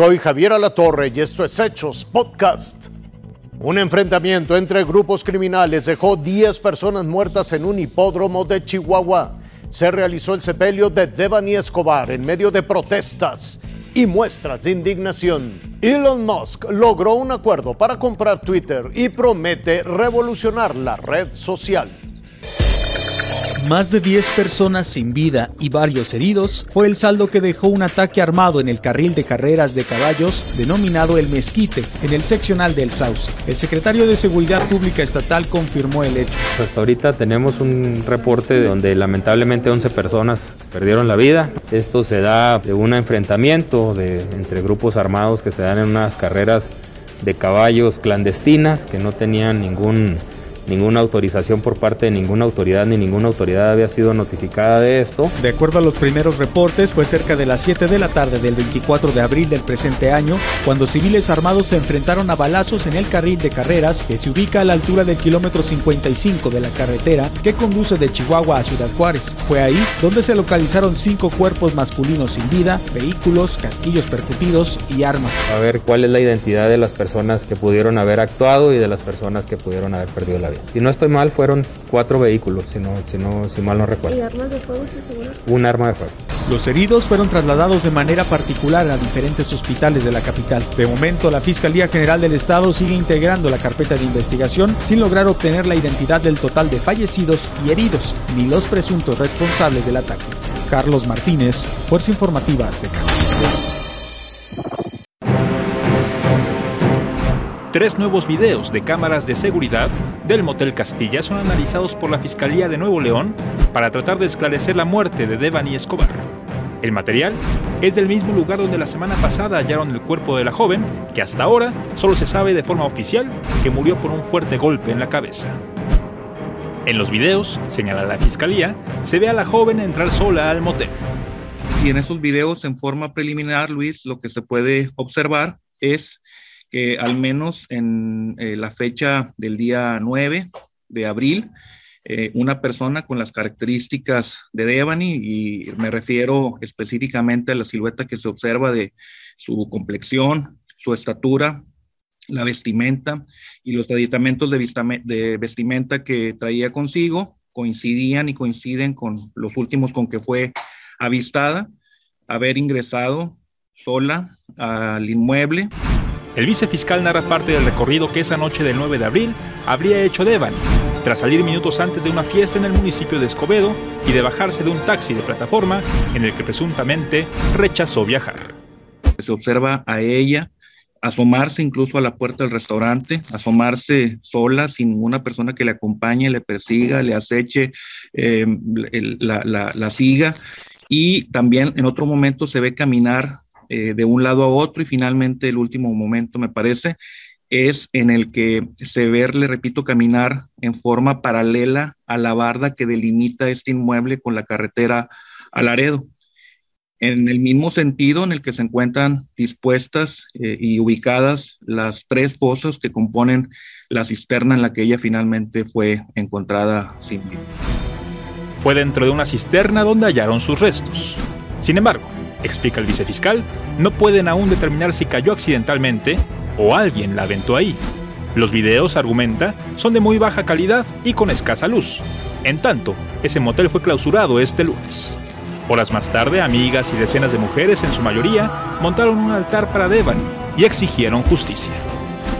Soy Javier Alatorre y esto es Hechos Podcast. Un enfrentamiento entre grupos criminales dejó 10 personas muertas en un hipódromo de Chihuahua. Se realizó el sepelio de Devani Escobar en medio de protestas y muestras de indignación. Elon Musk logró un acuerdo para comprar Twitter y promete revolucionar la red social. Más de 10 personas sin vida y varios heridos fue el saldo que dejó un ataque armado en el carril de carreras de caballos denominado El Mezquite, en el seccional del Sauce. El secretario de Seguridad Pública Estatal confirmó el hecho. Hasta ahorita tenemos un reporte donde lamentablemente 11 personas perdieron la vida. Esto se da de un enfrentamiento de, entre grupos armados que se dan en unas carreras de caballos clandestinas que no tenían ningún Ninguna autorización por parte de ninguna autoridad ni ninguna autoridad había sido notificada de esto. De acuerdo a los primeros reportes, fue cerca de las 7 de la tarde del 24 de abril del presente año cuando civiles armados se enfrentaron a balazos en el carril de carreras que se ubica a la altura del kilómetro 55 de la carretera que conduce de Chihuahua a Ciudad Juárez. Fue ahí donde se localizaron cinco cuerpos masculinos sin vida, vehículos, casquillos percutidos y armas. A ver cuál es la identidad de las personas que pudieron haber actuado y de las personas que pudieron haber perdido la Si no estoy mal, fueron cuatro vehículos, si, no, si, no, si mal no recuerdo. ¿Y armas de fuego, se seguro? Un arma de fuego. Los heridos fueron trasladados de manera particular a diferentes hospitales de la capital. De momento, la Fiscalía General del Estado sigue integrando la carpeta de investigación sin lograr obtener la identidad del total de fallecidos y heridos, ni los presuntos responsables del ataque. Carlos Martínez, Fuerza Informativa Azteca. Tres nuevos videos de cámaras de seguridad del Motel Castilla son analizados por la Fiscalía de Nuevo León para tratar de esclarecer la muerte de Devani Escobar. El material es del mismo lugar donde la semana pasada hallaron el cuerpo de la joven, que hasta ahora solo se sabe de forma oficial que murió por un fuerte golpe en la cabeza. En los videos, señala la fiscalía, se ve a la joven entrar sola al motel. Y en esos videos, en forma preliminar, Luis, lo que se puede observar es que al menos en eh, la fecha del día 9 de abril, eh, una persona con las características de Devani, y me refiero específicamente a la silueta que se observa de su complexión, su estatura, la vestimenta y los aditamentos de, de vestimenta que traía consigo, coincidían y coinciden con los últimos con que fue avistada, haber ingresado sola al inmueble el vicefiscal narra parte del recorrido que esa noche del 9 de abril habría hecho Devani, tras salir minutos antes de una fiesta en el municipio de Escobedo y de bajarse de un taxi de plataforma en el que presuntamente rechazó viajar. Se observa a ella asomarse incluso a la puerta del restaurante, asomarse sola, sin ninguna persona que le acompañe, le persiga, le aceche, eh, la, la siga. Y también en otro momento se ve caminar eh, de un lado a otro y finalmente el último momento, me parece, es en el que se ve, le repito, caminar en forma paralela a la barda que delimita este inmueble con la carretera a Laredo. En el mismo sentido en el que se encuentran dispuestas eh, y ubicadas las tres fosas que componen la cisterna en la que ella finalmente fue encontrada sin vida. Fue dentro de una cisterna donde hallaron sus restos. Sin embargo, explica el vicefiscal, no pueden aún determinar si cayó accidentalmente o alguien la aventó ahí. Los videos, argumenta, son de muy baja calidad y con escasa luz. En tanto, ese motel fue clausurado este lunes. Horas más tarde, amigas y decenas de mujeres, en su mayoría, montaron un altar para Devani y exigieron justicia.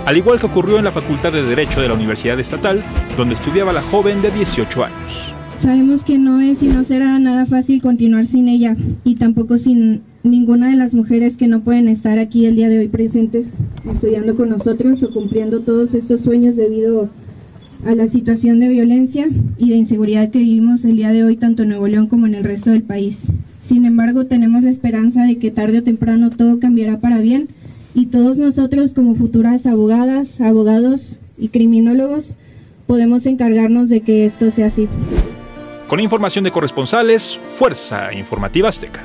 Al igual que ocurrió en la Facultad de Derecho de la Universidad Estatal, donde estudiaba la joven de 18 años. Sabemos que no es y no será nada fácil continuar sin ella y tampoco sin ninguna de las mujeres que no pueden estar aquí el día de hoy presentes estudiando con nosotros o cumpliendo todos estos sueños debido a la situación de violencia y de inseguridad que vivimos el día de hoy tanto en Nuevo León como en el resto del país. Sin embargo, tenemos la esperanza de que tarde o temprano todo cambiará para bien y todos nosotros como futuras abogadas, abogados y criminólogos podemos encargarnos de que esto sea así. Con información de corresponsales, Fuerza Informativa Azteca.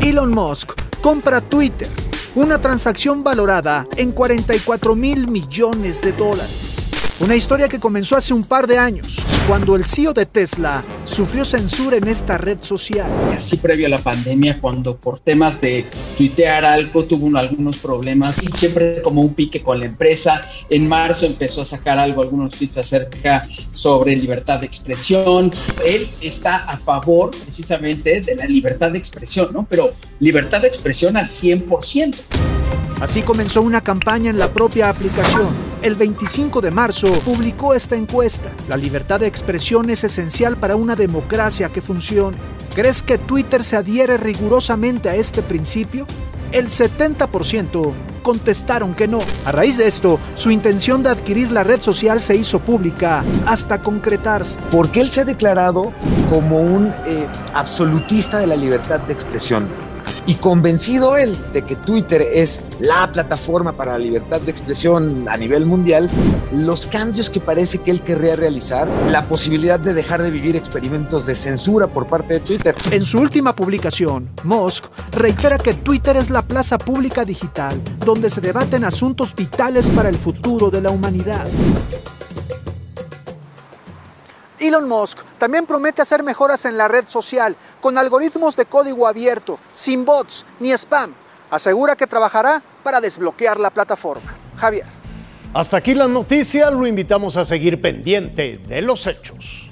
Elon Musk compra Twitter, una transacción valorada en 44 mil millones de dólares. Una historia que comenzó hace un par de años, cuando el CEO de Tesla sufrió censura en esta red social. Así previo a la pandemia, cuando por temas de tuitear algo tuvo algunos problemas y siempre como un pique con la empresa. En marzo empezó a sacar algo, algunos tweets acerca sobre libertad de expresión. Él está a favor precisamente de la libertad de expresión, ¿no? Pero libertad de expresión al 100%. Así comenzó una campaña en la propia aplicación. El 25 de marzo publicó esta encuesta. La libertad de expresión es esencial para una democracia que funcione. ¿Crees que Twitter se adhiere rigurosamente a este principio? El 70% contestaron que no. A raíz de esto, su intención de adquirir la red social se hizo pública hasta concretarse. Porque él se ha declarado como un eh, absolutista de la libertad de expresión y convencido él de que Twitter es la plataforma para la libertad de expresión a nivel mundial, los cambios que parece que él querría realizar, la posibilidad de dejar de vivir experimentos de censura por parte de Twitter. En su última publicación, Musk reitera que Twitter es la plaza pública digital donde se debaten asuntos vitales para el futuro de la humanidad. Elon Musk también promete hacer mejoras en la red social con algoritmos de código abierto, sin bots ni spam. Asegura que trabajará para desbloquear la plataforma. Javier. Hasta aquí la noticia, lo invitamos a seguir pendiente de los hechos.